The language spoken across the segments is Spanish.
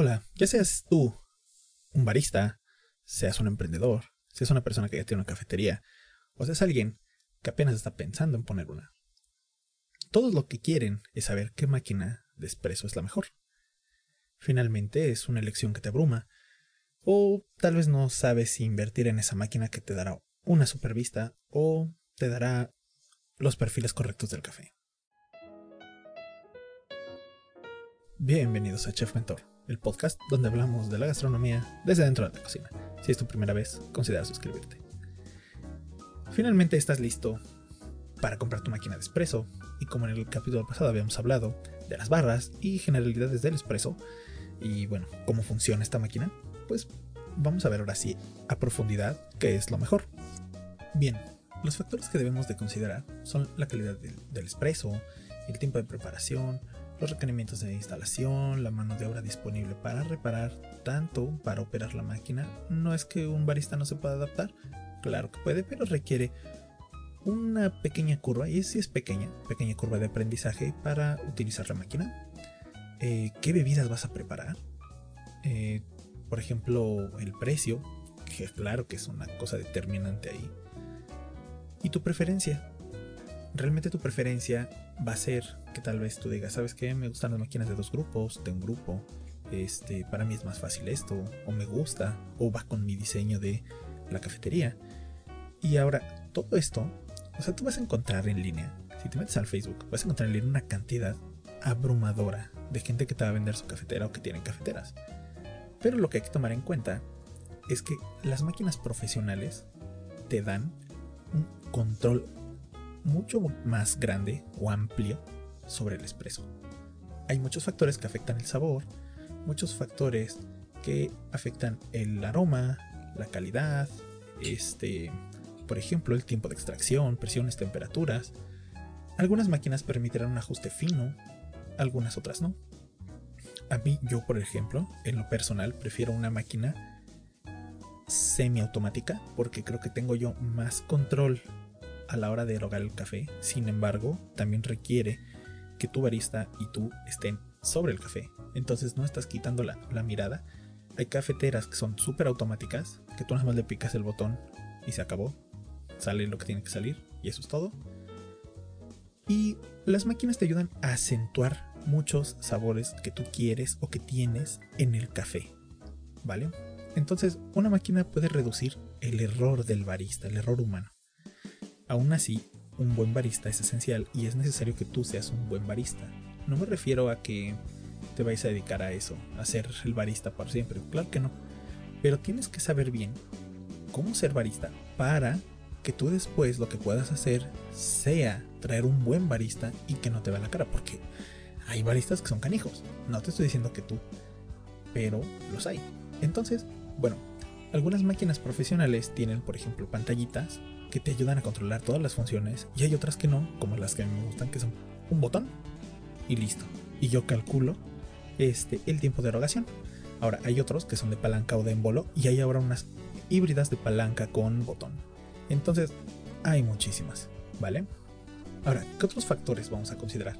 Hola, ya seas tú un barista, seas un emprendedor, seas una persona que ya tiene una cafetería, o seas alguien que apenas está pensando en poner una. Todos lo que quieren es saber qué máquina de espresso es la mejor. Finalmente es una elección que te abruma, o tal vez no sabes si invertir en esa máquina que te dará una supervista o te dará los perfiles correctos del café. Bienvenidos a Chef Mentor el podcast donde hablamos de la gastronomía desde dentro de la cocina. Si es tu primera vez, considera suscribirte. Finalmente estás listo para comprar tu máquina de espresso y como en el capítulo pasado habíamos hablado de las barras y generalidades del espresso y bueno, cómo funciona esta máquina, pues vamos a ver ahora sí a profundidad qué es lo mejor. Bien, los factores que debemos de considerar son la calidad del, del espresso, el tiempo de preparación, los requerimientos de instalación, la mano de obra disponible para reparar, tanto para operar la máquina. No es que un barista no se pueda adaptar, claro que puede, pero requiere una pequeña curva, y si es pequeña, pequeña curva de aprendizaje para utilizar la máquina. Eh, ¿Qué bebidas vas a preparar? Eh, por ejemplo, el precio, que claro que es una cosa determinante ahí. Y tu preferencia. Realmente tu preferencia va a ser que tal vez tú digas, ¿sabes qué? Me gustan las máquinas de dos grupos, de un grupo. Este, para mí es más fácil esto, o me gusta, o va con mi diseño de la cafetería. Y ahora, todo esto, o sea, tú vas a encontrar en línea, si te metes al Facebook, vas a encontrar en línea una cantidad abrumadora de gente que te va a vender su cafetera o que tienen cafeteras. Pero lo que hay que tomar en cuenta es que las máquinas profesionales te dan un control mucho más grande o amplio sobre el espresso. Hay muchos factores que afectan el sabor, muchos factores que afectan el aroma, la calidad, este, por ejemplo, el tiempo de extracción, presiones, temperaturas. Algunas máquinas permitirán un ajuste fino, algunas otras no. A mí, yo por ejemplo, en lo personal, prefiero una máquina semiautomática porque creo que tengo yo más control a la hora de erogar el café. Sin embargo, también requiere que tu barista y tú estén sobre el café. Entonces no estás quitando la, mirada. Hay cafeteras que son súper automáticas, que tú nada más le picas el botón y se acabó. Sale lo que tiene que salir y eso es todo. Y las máquinas te ayudan a acentuar muchos sabores que tú quieres o que tienes en el café. ¿Vale? Entonces, una máquina puede reducir el error del barista, el error humano. Aún así, un buen barista es esencial y es necesario que tú seas un buen barista. No me refiero a que te vayas a dedicar a eso, a ser el barista por siempre, claro que no. Pero tienes que saber bien cómo ser barista para que tú después lo que puedas hacer sea traer un buen barista y que no te vea la cara, porque hay baristas que son canijos. No te estoy diciendo que tú, pero los hay. Entonces, bueno, algunas máquinas profesionales tienen, por ejemplo, pantallitas que te ayudan a controlar todas las funciones y hay otras que no, como las que a mí me gustan, que son un botón y listo. Y yo calculo este, el tiempo de erogación. Ahora, hay otros que son de palanca o de embolo y hay ahora unas híbridas de palanca con botón. Entonces, hay muchísimas, ¿vale? Ahora, ¿qué otros factores vamos a considerar?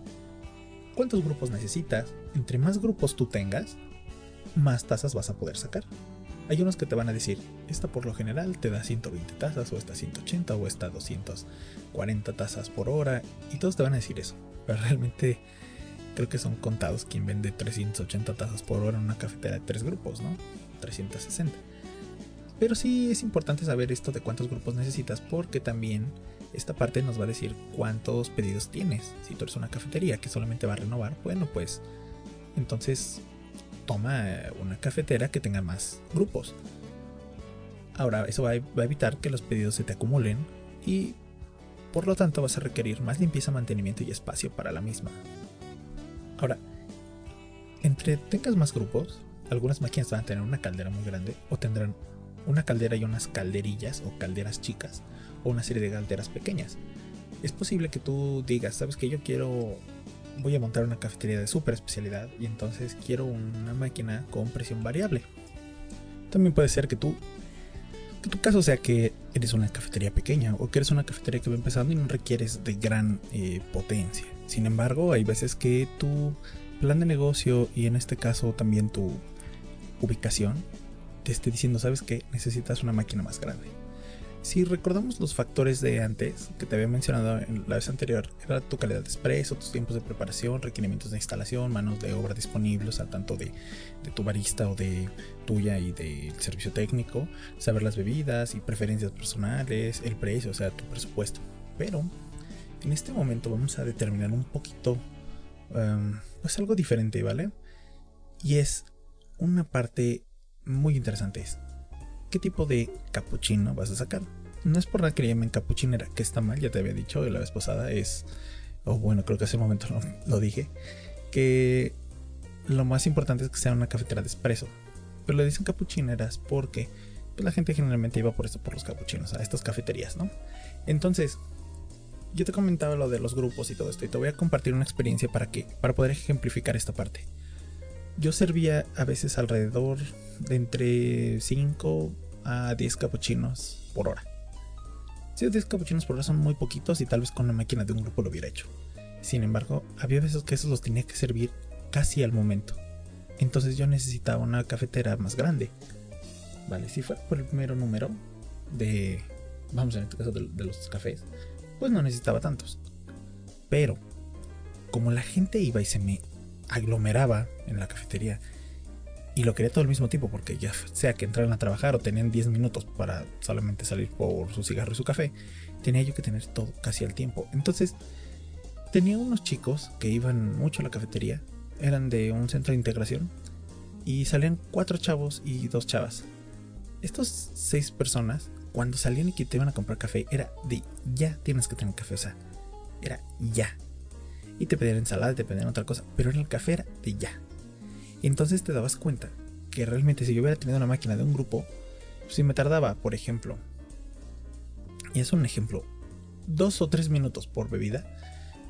¿Cuántos grupos necesitas? Entre más grupos tú tengas, más tazas vas a poder sacar. Hay unos que te van a decir, esta por lo general te da 120 tazas, o esta 180, o esta 240 tazas por hora, y todos te van a decir eso. Pero realmente creo que son contados quien vende 380 tazas por hora en una cafetera de tres grupos, ¿no? 360. Pero sí es importante saber esto de cuántos grupos necesitas, porque también esta parte nos va a decir cuántos pedidos tienes. Si tú eres una cafetería que solamente va a renovar, bueno, pues entonces toma una cafetera que tenga más grupos. Ahora, eso va a evitar que los pedidos se te acumulen y por lo tanto vas a requerir más limpieza, mantenimiento y espacio para la misma. Ahora, entre tengas más grupos, algunas máquinas van a tener una caldera muy grande o tendrán una caldera y unas calderillas o calderas chicas o una serie de calderas pequeñas. Es posible que tú digas, sabes que yo quiero voy a montar una cafetería de super especialidad y entonces quiero una máquina con presión variable. También puede ser que tú, que tu caso sea que eres una cafetería pequeña o que eres una cafetería que va empezando y no requieres de gran eh, potencia. Sin embargo, hay veces que tu plan de negocio y en este caso también tu ubicación te esté diciendo, sabes que necesitas una máquina más grande. Si recordamos los factores de antes que te había mencionado en la vez anterior, era tu calidad de expreso, tus tiempos de preparación, requerimientos de instalación, manos de obra disponibles al tanto de, tu barista o de tuya y del servicio técnico, saber las bebidas y preferencias personales, el precio, o sea, tu presupuesto. Pero en este momento vamos a determinar un poquito, um, pues algo diferente, ¿vale? Y es una parte muy interesante. Es, ¿Qué tipo de capuchino vas a sacar? No es por que le llamen capuchinera, que está mal, ya te había dicho la vez pasada, es, o bueno, creo que hace un momento lo dije, que lo más importante es que sea una cafetera de espresso. Pero le dicen capuchineras porque pues, la gente generalmente iba por eso, por los capuchinos, a estas cafeterías, ¿no? Entonces, yo te comentaba lo de los grupos y todo esto, y te voy a compartir una experiencia para que, para poder ejemplificar esta parte. Yo servía a veces alrededor de entre 5 a 10 capuchinos por hora. Si 10 capuchinos por hora son muy poquitos y tal vez con la máquina de un grupo lo hubiera hecho. Sin embargo, había veces que esos los tenía que servir casi al momento. Entonces yo necesitaba una cafetera más grande. Vale, si fuera por el primero número de, vamos en este caso de los cafés, pues no necesitaba tantos. Pero, como la gente iba y se me aglomeraba en la cafetería y lo quería todo al mismo tiempo porque ya sea que entraran a trabajar o tenían 10 minutos para solamente salir por su cigarro y su café, tenía yo que tener todo casi al tiempo. Entonces, tenía unos chicos que iban mucho a la cafetería, eran de un centro de integración y salían cuatro chavos y dos chavas. Estos seis personas, cuando salían y que te iban a comprar café, era de ya tienes que tener café, o sea, era ya y te pedían ensalada, te pedían otra cosa, pero en el café era de ya. Entonces te dabas cuenta que realmente si yo hubiera tenido una máquina de un grupo, si me tardaba, por ejemplo, y es un ejemplo, dos o tres minutos por bebida,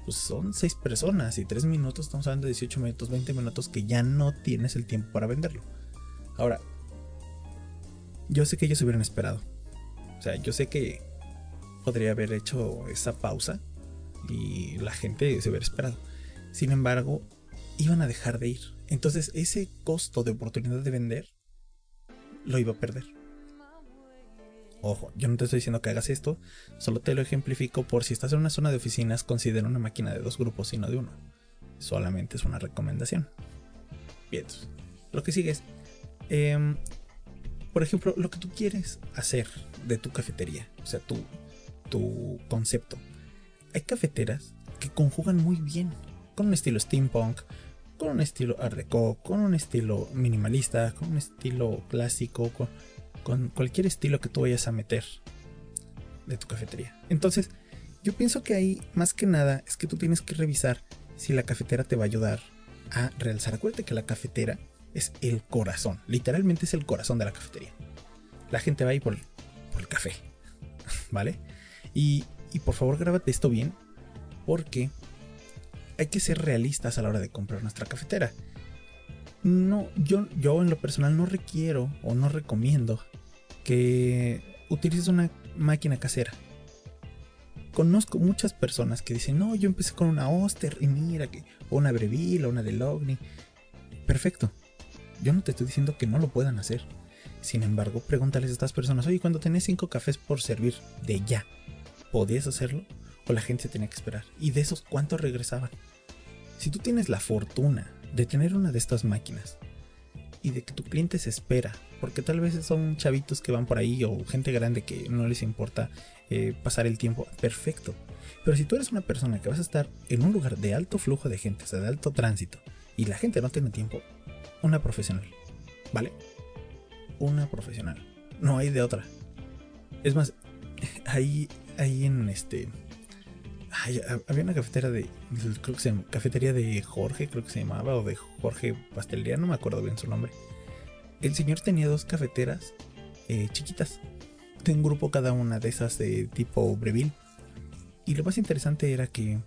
pues son seis personas y tres minutos, estamos hablando de 18 minutos, 20 minutos que ya no tienes el tiempo para venderlo. Ahora, yo sé que ellos hubieran esperado. O sea, yo sé que podría haber hecho esa pausa y la gente se hubiera esperado. Sin embargo, iban a dejar de ir. Entonces ese costo de oportunidad de vender lo iba a perder. Ojo, yo no te estoy diciendo que hagas esto, solo te lo ejemplifico por si estás en una zona de oficinas, considera una máquina de dos grupos y no de uno. Solamente es una recomendación. Bien, lo que sigue es, em, por ejemplo, lo que tú quieres hacer de tu cafetería, o sea, tu, tu concepto hay cafeteras que conjugan muy bien con un estilo steampunk, con un estilo art deco, con un estilo minimalista, con un estilo clásico, con, cualquier estilo que tú vayas a meter de tu cafetería. Entonces, yo pienso que ahí más que nada es que tú tienes que revisar si la cafetera te va a ayudar a realzar. Acuérdate que la cafetera es el corazón, literalmente es el corazón de la cafetería. La gente va ahí por, por el café, ¿vale? Y y por favor grábate esto bien, porque hay que ser realistas a la hora de comprar nuestra cafetera. No, yo, yo en lo personal no requiero o no recomiendo que utilices una máquina casera. Conozco muchas personas que dicen, no, yo empecé con una Oster y mira que, o una Breville o una Delogni. Perfecto. Yo no te estoy diciendo que no lo puedan hacer. Sin embargo, pregúntales a estas personas, oye, cuando tenés cinco cafés por servir de ya, podías hacerlo o la gente tenía que esperar. Y de esos, ¿cuántos regresaban? Si tú tienes la fortuna de tener una de estas máquinas y de que tu cliente se espera, porque tal vez son chavitos que van por ahí o gente grande que no les importa eh, pasar el tiempo, perfecto. Pero si tú eres una persona que vas a estar en un lugar de alto flujo de gente, o sea, de alto tránsito, y la gente no tiene tiempo, una profesional, ¿vale? Una profesional. No hay de otra. Es más, ahí ahí en este. había una cafetera de. Creo que se llama, cafetería de Jorge, creo que se llamaba, o de Jorge Pastelería, no me acuerdo bien su nombre. El señor tenía dos cafeteras eh, chiquitas. De un grupo cada una de esas de tipo Breville. Y lo más interesante era que.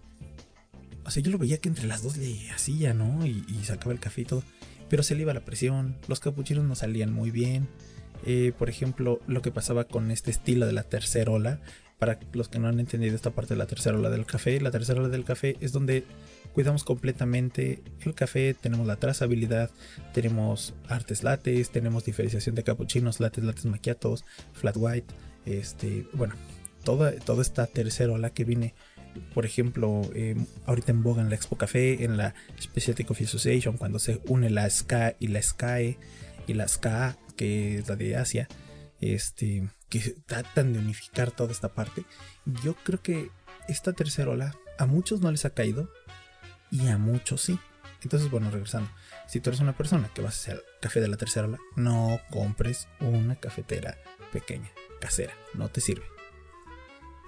O sea, yo lo veía que entre las dos le hacía, ¿no? Y, sacaba el café y todo. Pero se le iba la presión. Los capuchinos no salían muy bien. Eh, por ejemplo, lo que pasaba con este estilo de la tercera ola para los que no han entendido esta parte de la tercera ola del café, la tercera ola del café es donde cuidamos completamente el café, tenemos la trazabilidad, tenemos artes lates, tenemos diferenciación de capuchinos, lates, lates maquiatos, flat white, este, bueno, toda, toda esta tercera ola que viene, por ejemplo, eh, ahorita en boga en la Expo Café, en la Specialty Coffee Association, cuando se une la SKA y la SKE y la SKA, que es la de Asia, este, que tratan de unificar toda esta parte. Yo creo que esta tercera ola a muchos no les ha caído y a muchos sí. Entonces, bueno, regresando. Si tú eres una persona que vas a hacer café de la tercera ola, no compres una cafetera pequeña, casera, no te sirve.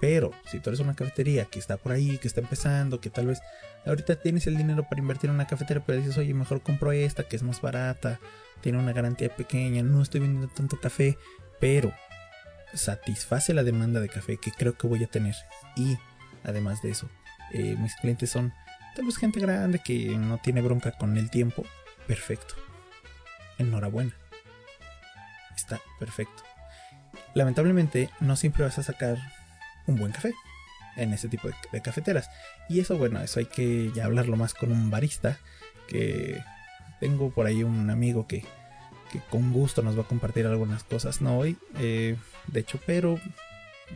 Pero si tú eres una cafetería que está por ahí, que está empezando, que tal vez ahorita tienes el dinero para invertir en una cafetera, pero dices, oye, mejor compro esta que es más barata, tiene una garantía pequeña, no estoy vendiendo tanto café, pero satisface la demanda de café que creo que voy a tener. Y además de eso, eh, mis clientes son tal vez gente grande que no tiene bronca con el tiempo. Perfecto. Enhorabuena. Está perfecto. Lamentablemente, no siempre vas a sacar un buen café en ese tipo de, cafeteras. Y eso, bueno, eso hay que ya hablarlo más con un barista. Que tengo por ahí un amigo que, que con gusto nos va a compartir algunas cosas. No hoy, eh, de hecho, pero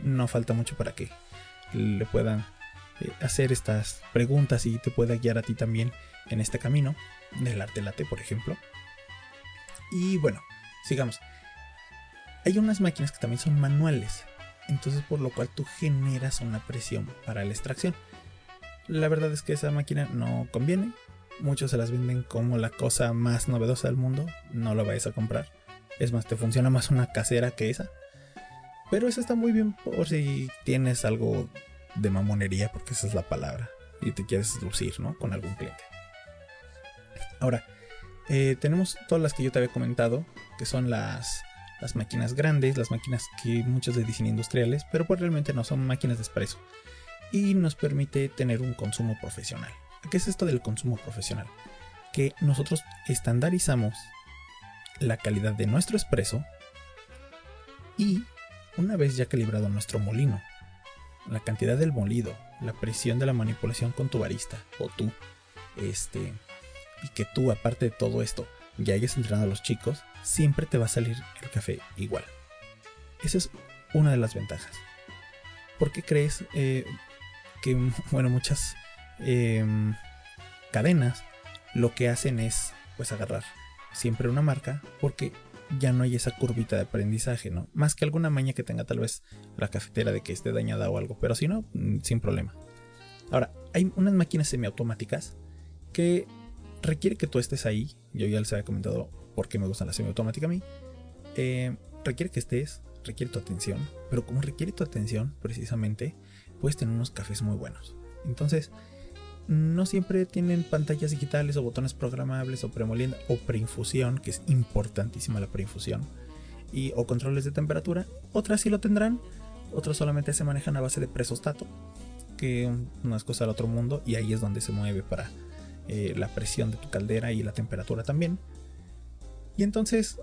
no falta mucho para que le puedan eh, hacer estas preguntas y te pueda guiar a ti también en este camino del arte late, por ejemplo. Y bueno, sigamos. Hay unas máquinas que también son manuales, entonces por lo cual tú generas una presión para la extracción. La verdad es que esa máquina no conviene. Muchos se las venden como la cosa más novedosa del mundo. No la vayas a comprar. Es más, te funciona más una casera que esa. Pero esa está muy bien por si tienes algo de mamonería, porque esa es la palabra, y te quieres lucir, ¿no? Con algún cliente. Ahora, eh, tenemos todas las que yo te había comentado, que son las, las máquinas grandes, las máquinas que muchos le dicen industriales, pero pues realmente no son máquinas de espresso. Y nos permite tener un consumo profesional. ¿Qué es esto del consumo profesional? Que nosotros estandarizamos la calidad de nuestro espresso y una vez ya calibrado nuestro molino la cantidad del molido, la presión de la manipulación con tu barista o tú, este, y que tú, aparte de todo esto, ya hayas entrenado a los chicos, siempre te va a salir el café igual. Esa es una de las ventajas. ¿Por qué crees eh, que, bueno, muchas em, cadenas lo que hacen es, pues, agarrar siempre una marca porque ya no hay esa curvita de aprendizaje, ¿no? Más que alguna maña que tenga tal vez la cafetera de que esté dañada o algo, pero si no, mm, sin problema. Ahora, hay unas máquinas semiautomáticas que requiere que tú estés ahí. Yo ya les había comentado por qué me gustan las semiautomáticas a mí. Eh, requiere que estés, requiere tu atención, pero como requiere tu atención, precisamente, puedes tener unos cafés muy buenos. Entonces, no siempre tienen pantallas digitales o botones programables o premolienda o preinfusión, que es importantísima la preinfusión, y, o controles de temperatura. Otras sí lo tendrán, otras solamente se manejan a base de presostato, que no es cosa del otro mundo, y ahí es donde se mueve para eh, la presión de tu caldera y la temperatura también. Y entonces,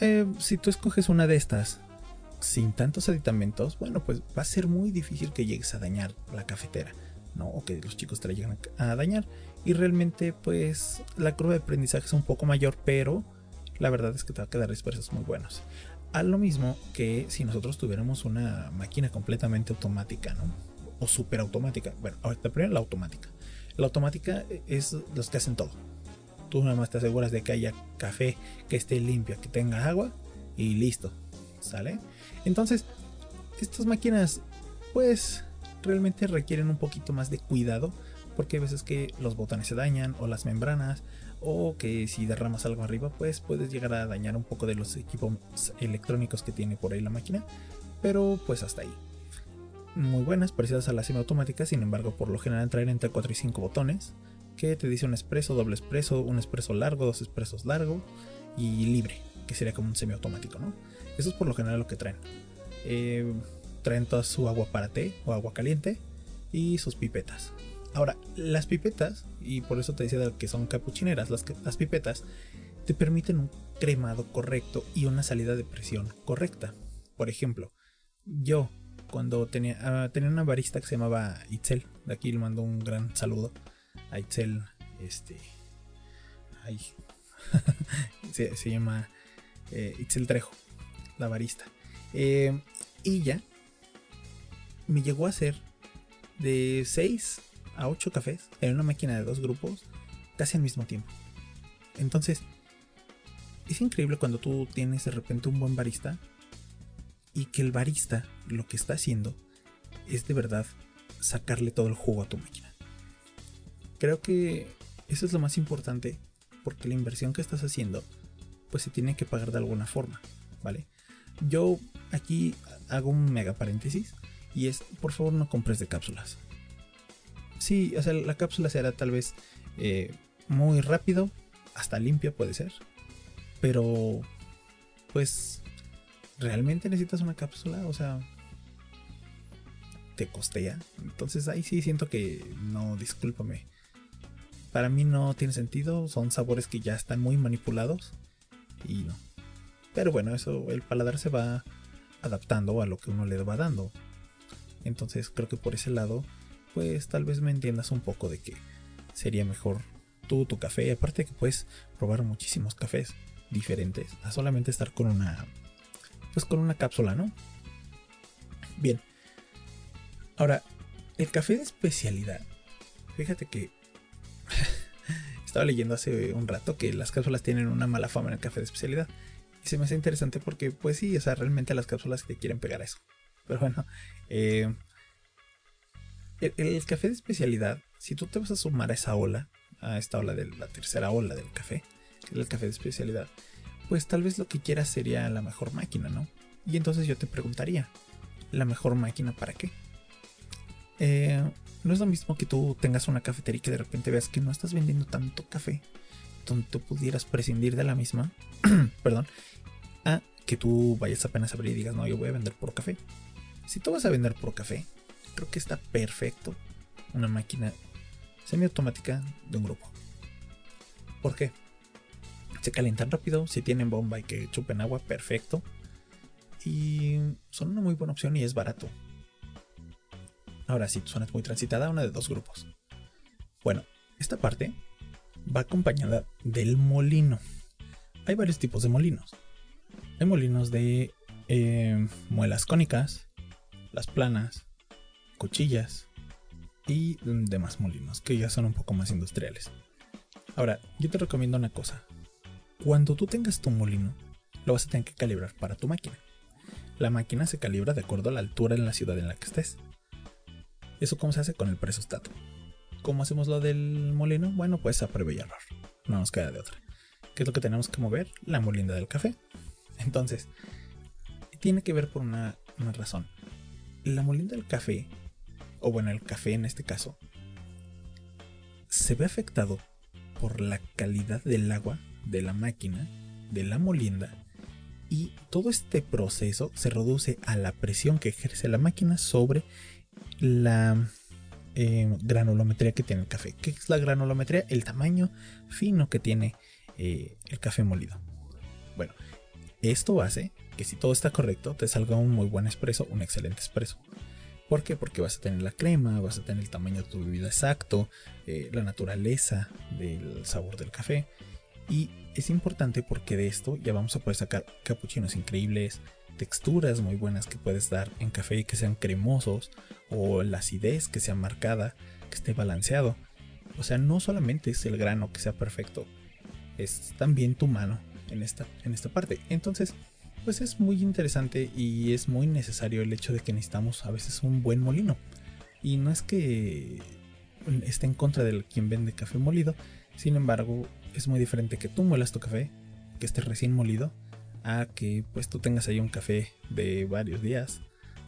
eh, si tú escoges una de estas sin tantos aditamentos, bueno, pues va a ser muy difícil que llegues a dañar la cafetera ¿no? O que los chicos te la llegan a, dañar. Y realmente, pues, la curva de aprendizaje es un poco mayor, pero la verdad es que te va a quedar expresos muy buenos. A lo mismo que si nosotros tuviéramos una máquina completamente automática, ¿no? O super automática. Bueno, ahorita primero la automática. La automática es los que hacen todo. Tú nada más te aseguras de que haya café que esté limpio, que tenga agua y listo. ¿Sale? Entonces, estas máquinas, pues, realmente requieren un poquito más de cuidado porque hay veces que los botones se dañan o las membranas o que si derramas algo arriba pues puedes llegar a dañar un poco de los equipos electrónicos que tiene por ahí la máquina. Pero pues hasta ahí. Muy buenas parecidas a la semiautomática sin embargo por lo general traen entre 4 y 5 botones que te dice un expreso, doble expreso, un expreso largo, dos expresos largo y libre que sería como un semiautomático ¿no? eso es por lo general lo que traen. Eh, traen toda su agua para té o agua caliente y sus pipetas. Ahora, las pipetas, y por eso te decía que son capuchineras, las, pipetas te permiten un cremado correcto y una salida de presión correcta. Por ejemplo, yo cuando tenía, ah, tenía una barista que se llamaba Itzel, de aquí le mando un gran saludo a Itzel, este, ay, se, llama eh, Itzel Trejo, la barista. Eh, ella me llegó a hacer de 6 a 8 cafés en una máquina de dos grupos casi al mismo tiempo. Entonces, es increíble cuando tú tienes de repente un buen barista y que el barista lo que está haciendo es de verdad sacarle todo el jugo a tu máquina. Creo que eso es lo más importante porque la inversión que estás haciendo pues se tiene que pagar de alguna forma, ¿vale? Yo aquí hago un mega paréntesis y es, por favor no compres de cápsulas. Sí, o sea, la cápsula será tal vez eh, muy rápido, hasta limpia puede ser, pero pues ¿realmente necesitas una cápsula? O sea, te costea. Entonces ahí sí siento que no, discúlpame. Para mí no tiene sentido, son sabores que ya están muy manipulados y no. Pero bueno, eso el paladar se va adaptando a lo que uno le va dando. Entonces creo que por ese lado, pues tal vez me entiendas un poco de que sería mejor tú, tu café. Aparte que puedes probar muchísimos cafés diferentes a solamente estar con una, pues con una cápsula, ¿no? Bien. Ahora, el café de especialidad. Fíjate que estaba leyendo hace un rato que las cápsulas tienen una mala fama en el café de especialidad. Y se me hace interesante porque, pues sí, o sea, realmente las cápsulas te quieren pegar a eso. Pero bueno, eh, el, café de especialidad, si tú te vas a sumar a esa ola, a esta ola de la tercera ola del café, el café de especialidad, pues tal vez lo que quieras sería la mejor máquina, ¿no? Y entonces yo te preguntaría, ¿la mejor máquina para qué? Eh, no es lo mismo que tú tengas una cafetería y que de repente veas que no estás vendiendo tanto café, donde tú pudieras prescindir de la misma, perdón, a que tú vayas apenas a abrir y digas, no, yo voy a vender por café. Si tú vas a vender por café, creo que está perfecto una máquina semiautomática de un grupo. ¿Por qué? Se calientan rápido, si tienen bomba y que chupen agua, perfecto. Y son una muy buena opción y es barato. Ahora, si tu zona es muy transitada, una de dos grupos. Bueno, esta parte va acompañada del molino. Hay varios tipos de molinos. Hay molinos de eh, muelas cónicas, las planas, cuchillas y demás molinos que ya son un poco más industriales. Ahora, yo te recomiendo una cosa. Cuando tú tengas tu molino, lo vas a tener que calibrar para tu máquina. La máquina se calibra de acuerdo a la altura en la ciudad en la que estés. ¿Eso cómo se hace? Con el presostato. ¿Cómo hacemos lo del molino? Bueno, pues a prueba y error. No nos queda de otra. ¿Qué es lo que tenemos que mover? La molinda del café. Entonces, tiene que ver por una, una razón. La molinda del café o bueno, el café en este caso, se ve afectado por la calidad del agua de la máquina, de la molienda, y todo este proceso se reduce a la presión que ejerce la máquina sobre la eh, granulometría que tiene el café. ¿Qué es la granulometría? El tamaño fino que tiene eh, el café molido. Bueno, esto hace que si todo está correcto, te salga un muy buen espresso, un excelente espresso. ¿Por qué? Porque vas a tener la crema, vas a tener el tamaño de tu bebida exacto, eh, la naturaleza del sabor del café. Y es importante porque de esto ya vamos a poder sacar capuchinos increíbles, texturas muy buenas que puedes dar en café que sean cremosos o la acidez que sea marcada, que esté balanceado. O sea, no solamente es el grano que sea perfecto, es también tu mano en esta, en esta parte. Entonces, pues es muy interesante y es muy necesario el hecho de que necesitamos a veces un buen molino. Y no es que esté en contra de quien vende café molido, sin embargo, es muy diferente que tú muelas tu café, que esté recién molido, a que pues tú tengas ahí un café de varios días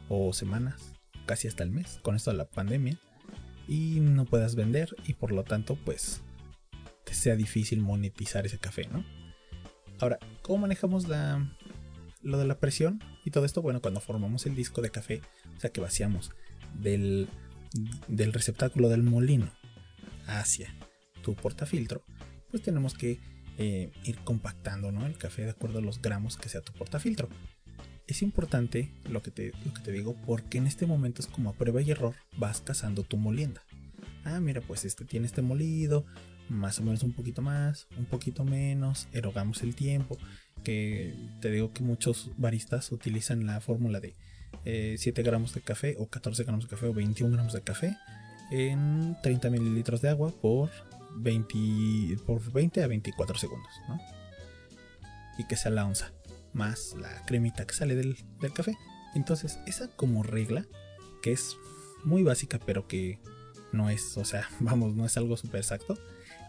o semanas, casi hasta el mes, con esto de la pandemia, y no puedas vender y por lo tanto pues te sea difícil monetizar ese café, ¿no? Ahora, ¿cómo manejamos la, lo de la presión y todo esto, bueno, cuando formamos el disco de café, o sea que vaciamos del, del receptáculo del molino hacia tu portafiltro, pues tenemos que eh, ir compactando ¿no? el café de acuerdo a los gramos que sea tu portafiltro. Es importante lo que, te, lo que te digo porque en este momento es como a prueba y error vas cazando tu molienda. Ah, mira, pues este tiene este molido, más o menos un poquito más, un poquito menos, erogamos el tiempo, que te digo que muchos baristas utilizan la fórmula de 7 eh, gramos de café o 14 gramos de café o 21 gramos de café en 30 mililitros de agua por 20, por 20 a 24 segundos, ¿no? Y que sea la onza, más la cremita que sale del, del café. Entonces, esa como regla, que es muy básica, pero que no es, o sea, vamos, no es algo súper exacto,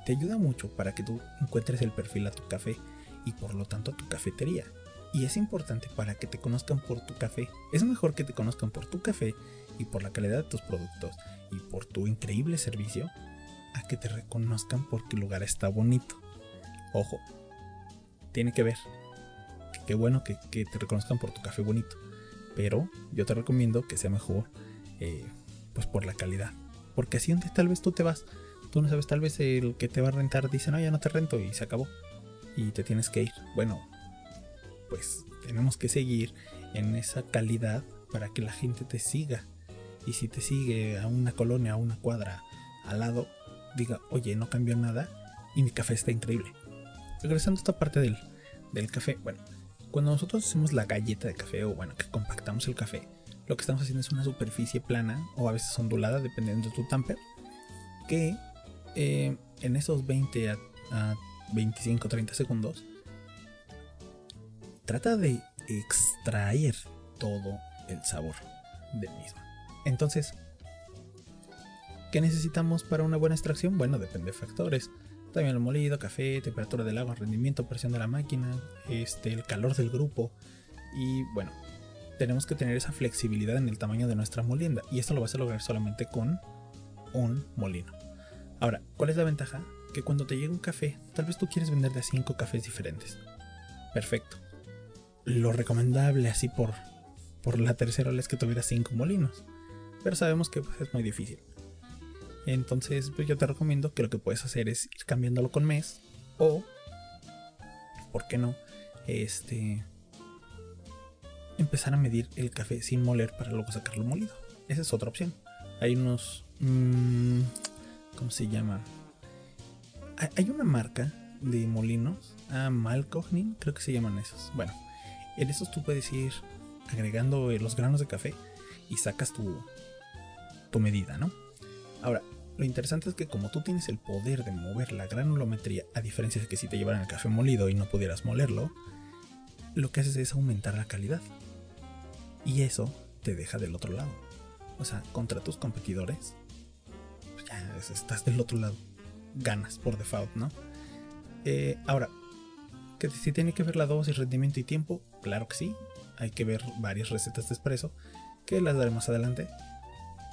te ayuda mucho para que tú encuentres el perfil a tu café y por lo tanto tu cafetería. Y es importante para que te conozcan por tu café. Es mejor que te conozcan por tu café y por la calidad de tus productos y por tu increíble servicio a que te reconozcan porque el lugar está bonito. Ojo, tiene que ver. Qué bueno que, te reconozcan por tu café bonito. Pero yo te recomiendo que sea mejor eh, pues por la calidad. Porque así donde tal vez tú te vas Tú no sabes, tal vez el que te va a rentar dice, no, ya no te rento y se acabó. Y te tienes que ir. Bueno, pues tenemos que seguir en esa calidad para que la gente te siga. Y si te sigue a una colonia, a una cuadra al lado, diga, oye, no cambió nada y mi café está increíble. Regresando a esta parte del, del café, bueno, cuando nosotros hacemos la galleta de café o bueno, que compactamos el café, lo que estamos haciendo es una superficie plana o a veces ondulada, dependiendo de tu tamper, que eh, en esos 20 a, 25, 30 segundos, trata de extraer todo el sabor del mismo. Entonces, ¿qué necesitamos para una buena extracción? Bueno, depende de factores. También el molido, café, temperatura del agua, rendimiento, presión de la máquina, este, el calor del grupo. Y bueno, tenemos que tener esa flexibilidad en el tamaño de nuestra molienda. Y esto lo vas a lograr solamente con un molino. Ahora, ¿cuál es la ventaja? Que cuando te llega un café, tal vez tú quieres vender de 5 cafés diferentes. Perfecto. Lo recomendable así por, por la tercera es que tuviera 5 molinos. Pero sabemos que pues, es muy difícil. Entonces, pues yo te recomiendo que lo que puedes hacer es ir cambiándolo con mes. O, ¿por qué no? Este. Empezar a medir el café sin moler para luego sacarlo molido. Esa es otra opción. Hay unos. Mmm, ¿Cómo se llama? Hay una marca de molinos, ah, Malcognin, creo que se llaman esos. Bueno, en esos tú puedes ir agregando los granos de café y sacas tu, tu medida, ¿no? Ahora, lo interesante es que como tú tienes el poder de mover la granulometría, a diferencia de que si te llevaran el café molido y no pudieras molerlo, lo que haces es aumentar la calidad. Y eso te deja del otro lado. O sea, contra tus competidores, estás del otro lado. Ganas por default, ¿no? Eh, ahora, que si tiene que ver la dosis, rendimiento y tiempo, claro que sí. Hay que ver varias recetas de espresso que las daremos adelante.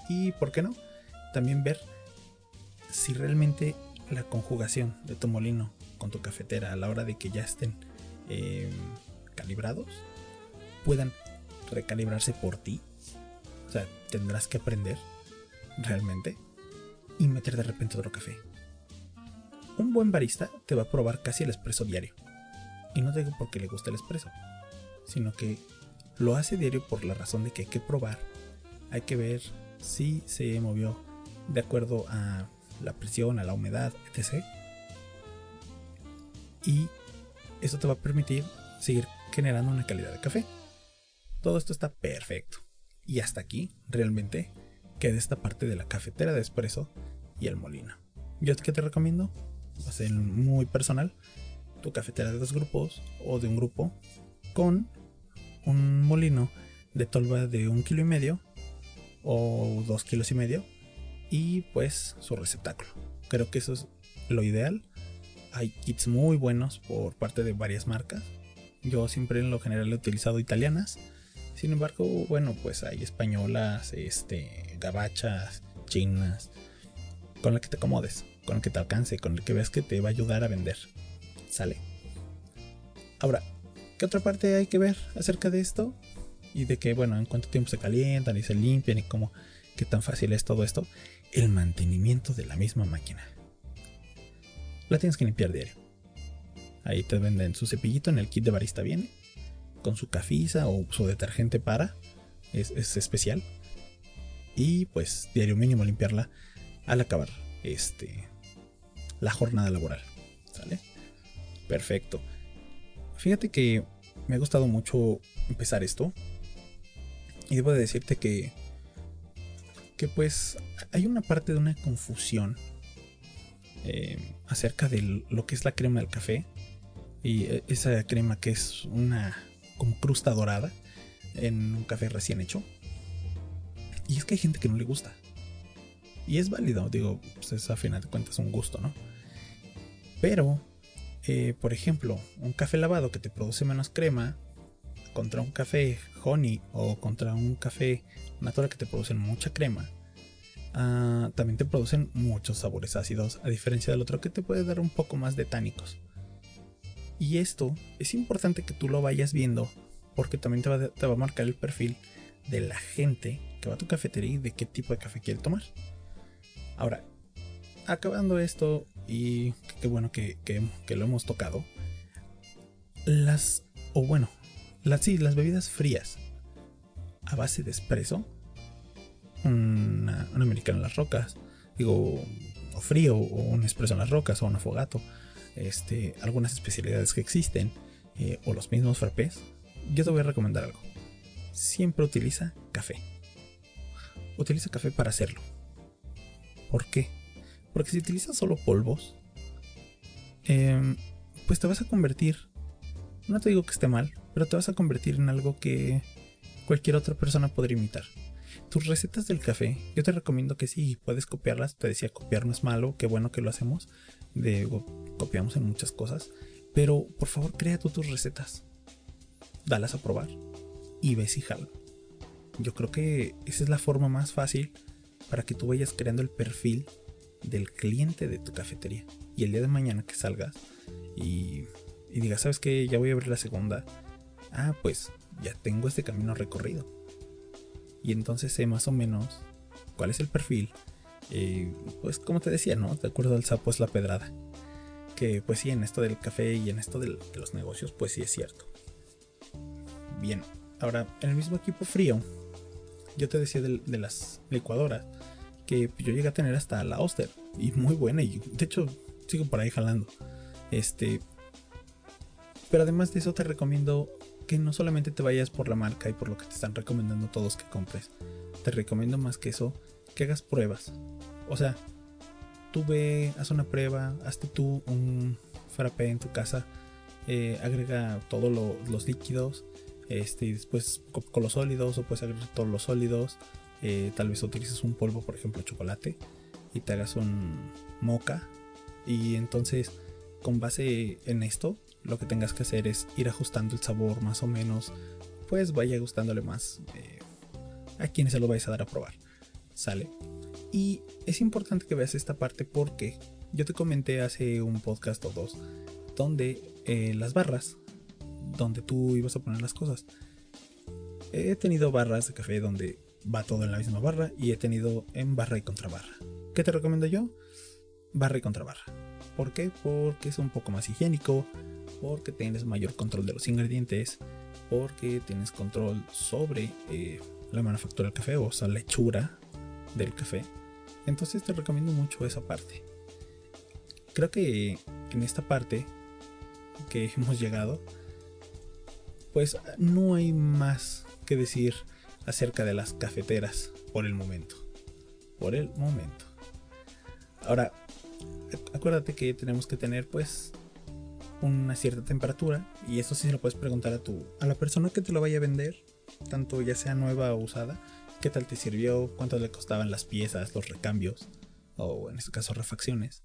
Y, ¿por qué no? También ver si realmente la conjugación de tu molino con tu cafetera a la hora de que ya estén em, calibrados puedan recalibrarse por ti. O sea, tendrás que aprender realmente y meter de repente otro café. Un buen barista te va a probar casi el espresso diario. Y no digo porque le gusta el espresso, sino que lo hace diario por la razón de que hay que probar, hay que ver si se movió de acuerdo a la presión, a la humedad, etc. Y eso te va a permitir seguir generando una calidad de café. Todo esto está perfecto. Y hasta aquí, realmente, queda esta parte de la cafetera de espresso y el molino. Yo que te recomiendo, va a ser muy personal, tu cafetera de dos grupos o de un grupo con un molino de tolva de un kilo y medio o dos kilos y medio y pues su receptáculo. Creo que eso es lo ideal. Hay kits muy buenos por parte de varias marcas. Yo siempre en lo general he utilizado italianas. Sin embargo, bueno, pues hay españolas, este, gabachas, chinas, con el que te acomodes, con el que te alcance, con el que veas que te va a ayudar a vender. Sale. Ahora, ¿qué otra parte hay que ver acerca de esto? Y de que, bueno, en cuánto tiempo se calientan y se limpian y cómo, qué tan fácil es todo esto. El mantenimiento de la misma máquina. La tienes que limpiar diario. Ahí te venden su cepillito, en el kit de barista viene, con su cafisa o su detergente para, es, es especial. Y pues diario mínimo limpiarla al acabar este, la jornada laboral. ¿Sale? Perfecto. Fíjate que me ha gustado mucho empezar esto. Y debo de decirte que, que pues hay una parte de una confusión eh, acerca de lo que es la crema del café. Y eh, esa crema que es una como crusta dorada en un café recién hecho. Y es que hay gente que no le gusta. Y es válido, digo, pues es a final de cuentas un gusto, ¿no? Pero, eh, por ejemplo, un café lavado que te produce menos crema contra un café honey o contra un café natural que te producen mucha crema, ah, también te producen muchos sabores ácidos, a diferencia del otro que te puede dar un poco más de tánicos. Y esto es importante que tú lo vayas viendo porque también te va, te va a marcar el perfil de la gente que va a tu cafetería y de qué tipo de café quiere tomar. Ahora, acabando esto, y qué bueno que, lo hemos tocado, las, o bueno, las, sí, las bebidas frías a base de espresso, una, americano en las rocas, digo, o frío, o un espresso en las rocas, o un afogato, este, algunas especialidades que existen, eh, o los mismos frappés, yo te voy a recomendar algo. Siempre utiliza café. Utiliza café para hacerlo. ¿Por qué? Porque si utilizas solo polvos, em, pues te vas a convertir, no te digo que esté mal, pero te vas a convertir en algo que cualquier otra persona podría imitar. Tus recetas del café, yo te recomiendo que sí, puedes copiarlas. Te decía, copiar no es malo, qué bueno que lo hacemos. Copiamos en muchas cosas. Pero por favor, crea tú tus recetas. Dalas a probar y ves y jalo. Yo creo que esa es la forma más fácil para que tú vayas creando el perfil del cliente de tu cafetería. Y el día de mañana que salgas y, y digas, ¿sabes qué? Ya voy a abrir la segunda. Ah, pues ya tengo este camino recorrido. Y entonces sé más o menos cuál es el perfil. Pues como te decía, ¿no? De acuerdo al sapo es la pedrada. Que pues sí, en esto del café y en esto de los negocios, pues sí es cierto. Bien, ahora en el mismo equipo frío yo te decía de, las licuadoras que yo llegué a tener hasta la Oster y muy buena y de hecho sigo por ahí jalando. Este, pero además de eso te recomiendo que no solamente te vayas por la marca y por lo que te están recomendando todos que compres. Te recomiendo más que eso que hagas pruebas. O sea, tú ve, haz una prueba, hazte tú un frappé en tu casa, eh, agrega todos los líquidos este, y después con los sólidos o puedes agregar todos los sólidos. Eh, tal vez utilices un polvo, por ejemplo, chocolate y te hagas un moca. Y entonces, con base en esto, lo que tengas que hacer es ir ajustando el sabor más o menos. Pues vaya gustándole más eh, a quienes se lo vais a dar a probar. ¿Sale? Y es importante que veas esta parte porque yo te comenté hace un podcast o dos donde eh, las barras donde tú ibas a poner las cosas. He tenido barras de café donde va todo en la misma barra y he tenido en barra y contrabarra. ¿Qué te recomiendo yo? Barra y contrabarra. ¿Por qué? Porque es un poco más higiénico, porque tienes mayor control de los ingredientes, porque tienes control sobre eh, la manufactura del café o sea, la hechura del café. Entonces te recomiendo mucho esa parte. Creo que en esta parte que hemos llegado, pues no hay más que decir acerca de las cafeteras por el momento. Por el momento. Ahora, acuérdate que tenemos que tener pues una cierta temperatura y eso sí se lo puedes preguntar a tu a la persona que te lo vaya a vender, tanto ya sea nueva o usada, qué tal te sirvió, cuánto le costaban las piezas, los recambios o en este caso refacciones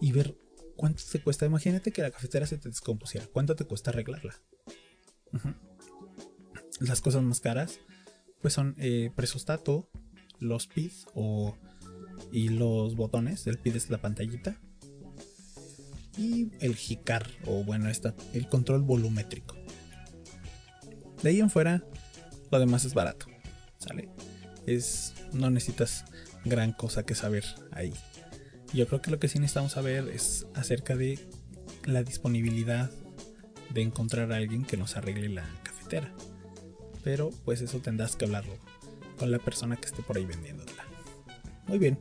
y ver cuánto te cuesta. Imagínate que la cafetera se te descompusiera, cuánto te cuesta arreglarla. Las cosas más caras pues son eh, presostato, los PID o, y los botones. El PID es la pantallita. Y el JICAR o bueno, está el control volumétrico. De ahí en fuera, lo demás es barato. ¿Sale? Es, no necesitas gran cosa que saber ahí. Yo creo que lo que sí necesitamos saber es acerca de la disponibilidad de encontrar a alguien que nos arregle la cafetera. Pero pues eso tendrás que hablarlo con la persona que esté por ahí vendiéndola. Muy bien.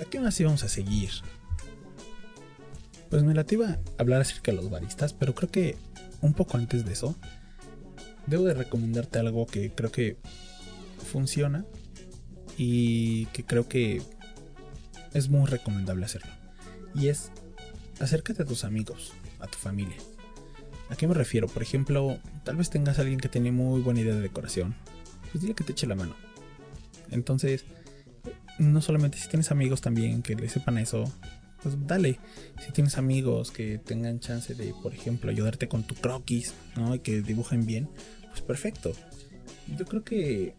¿A qué más íbamos a seguir? Pues me la iba a hablar acerca de los baristas, pero creo que un poco antes de eso, debo de recomendarte algo que creo que funciona y que creo que es muy recomendable hacerlo. Y es acércate a tus amigos, a tu familia. ¿A qué me refiero? Por ejemplo, tal vez tengas a alguien que tiene muy buena idea de decoración. Pues dile que te eche la mano. Entonces, no solamente si tienes amigos también que le sepan eso, pues dale. Si tienes amigos que tengan chance de, por ejemplo, ayudarte con tu croquis, ¿no? Y que dibujen bien, pues perfecto. Yo creo que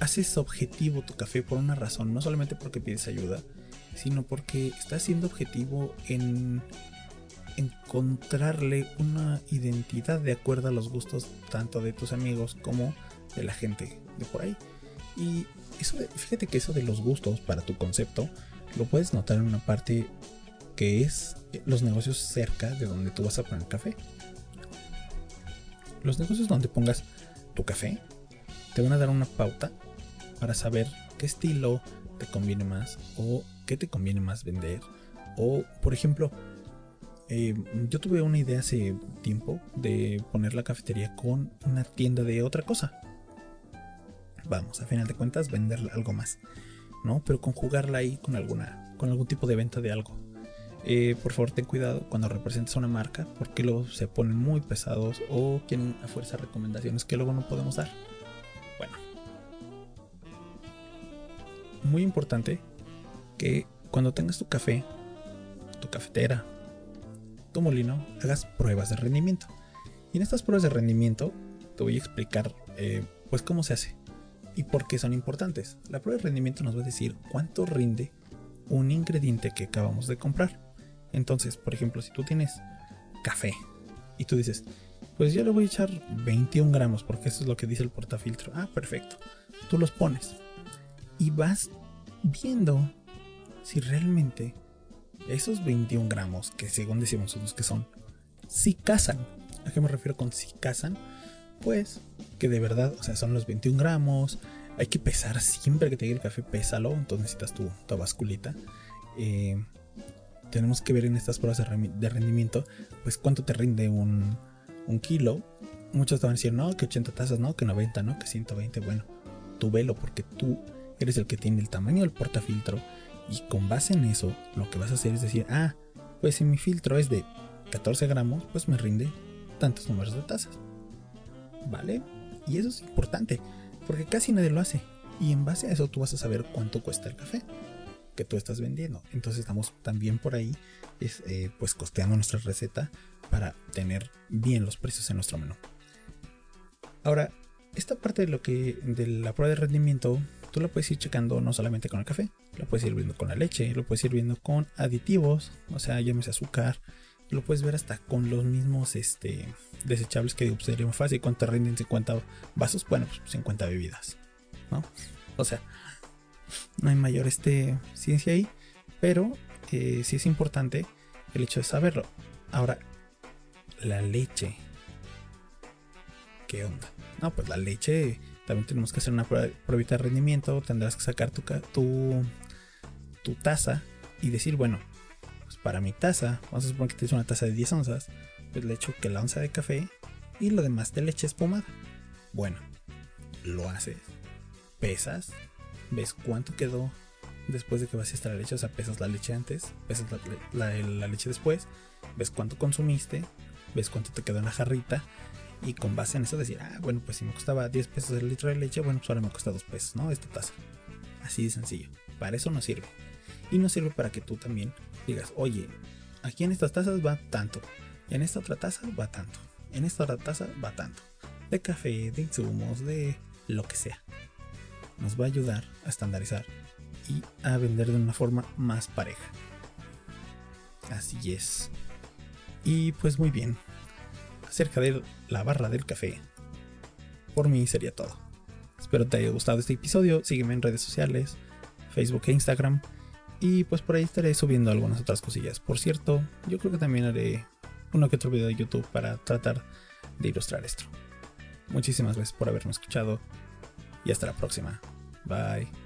haces objetivo tu café por una razón, no solamente porque pides ayuda, sino porque estás siendo objetivo en encontrarle una identidad de acuerdo a los gustos tanto de tus amigos como de la gente de por ahí. Y eso fíjate que eso de los gustos para tu concepto lo puedes notar en una parte que es los negocios cerca de donde tú vas a poner café. Los negocios donde pongas tu café te van a dar una pauta para saber qué estilo te conviene más o qué te conviene más vender. O, por ejemplo, eh, yo tuve una idea hace tiempo de poner la cafetería con una tienda de otra cosa. Vamos, a final de cuentas, vender algo más, ¿no? Pero conjugarla ahí con alguna, con algún tipo de venta de algo. Eh, por favor, ten cuidado cuando representes una marca, porque luego se ponen muy pesados o quieren a fuerza recomendaciones que luego no podemos dar. Bueno, muy importante que cuando tengas tu café, tu cafetera, tu molino, hagas pruebas de rendimiento. Y en estas pruebas de rendimiento te voy a explicar eh, pues cómo se hace y por qué son importantes. La prueba de rendimiento nos va a decir cuánto rinde un ingrediente que acabamos de comprar. Entonces, por ejemplo, si tú tienes café y tú dices, pues yo le voy a echar 21 gramos porque eso es lo que dice el portafiltro. Ah, perfecto. Tú los pones y vas viendo si realmente esos 21 gramos, que según decimos nosotros que son, si casan. ¿A qué me refiero con si casan? Pues que de verdad, o sea, son los 21 gramos. Hay que pesar siempre que te llegue el café, pésalo. Entonces necesitas tu, tu basculita. Eh, tenemos que ver en estas pruebas de, rendimiento, pues cuánto te rinde un, kilo. Muchos te van a decir, no, que 80 tazas, no, que 90, no, que 120. Bueno, tú velo porque tú eres el que tiene el tamaño del portafiltro y con base en eso lo que vas a hacer es decir, ah, pues si mi filtro es de 14 gramos, pues me rinde tantos números de tazas. ¿Vale? Y eso es importante, porque casi nadie lo hace. Y en base a eso tú vas a saber cuánto cuesta el café que tú estás vendiendo. Entonces estamos también por ahí, eh, pues costeando nuestra receta para tener bien los precios en nuestro menú. Ahora, esta parte de lo que de la prueba de rendimiento tú la puedes ir checando no solamente con el café, lo puedes ir viendo con la leche, lo puedes ir viendo con aditivos, o sea, llámese azúcar, lo puedes ver hasta con los mismos este, desechables que pues, sería muy fácil. ¿Cuánto rinden 50 vasos? Bueno, pues 50 bebidas, ¿no? O sea, no hay mayor este, ciencia ahí, pero eh, sí es importante el hecho de saberlo. Ahora, la leche. ¿Qué onda? No, pues la leche también tenemos que hacer una prueba, de rendimiento. Tendrás que sacar tu, tu, tu taza y decir, bueno, pues para mi taza, vamos a suponer que tienes una taza de 10 onzas, pues le echo que la onza de café y lo demás de leche espumada. Bueno, lo haces, pesas, ves cuánto quedó después de que vaciaste la leche, o sea, pesas la leche antes, pesas la, la leche después, ves cuánto consumiste, ves cuánto te quedó en la jarrita y con base en eso decir, ah, bueno, pues si me costaba 10 pesos el litro de leche, bueno, pues ahora me cuesta 2 pesos, ¿no? Esta taza. Así de sencillo. Para eso nos sirve. Y nos sirve para que tú también digas, oye, aquí en estas tazas va tanto. En esta otra taza va tanto. En esta otra taza va tanto. De café, de insumos, de lo que sea. Nos va a ayudar a estandarizar y a vender de una forma más pareja. Así es. Y pues muy bien, acerca de la barra del café. Por mí sería todo. Espero te haya gustado este episodio. Sígueme en redes sociales, Facebook e Instagram. Y pues por ahí estaré subiendo algunas otras cosillas. Por cierto, yo creo que también haré uno que otro video de YouTube para tratar de ilustrar esto. Muchísimas gracias por haberme escuchado y hasta la próxima. Bye.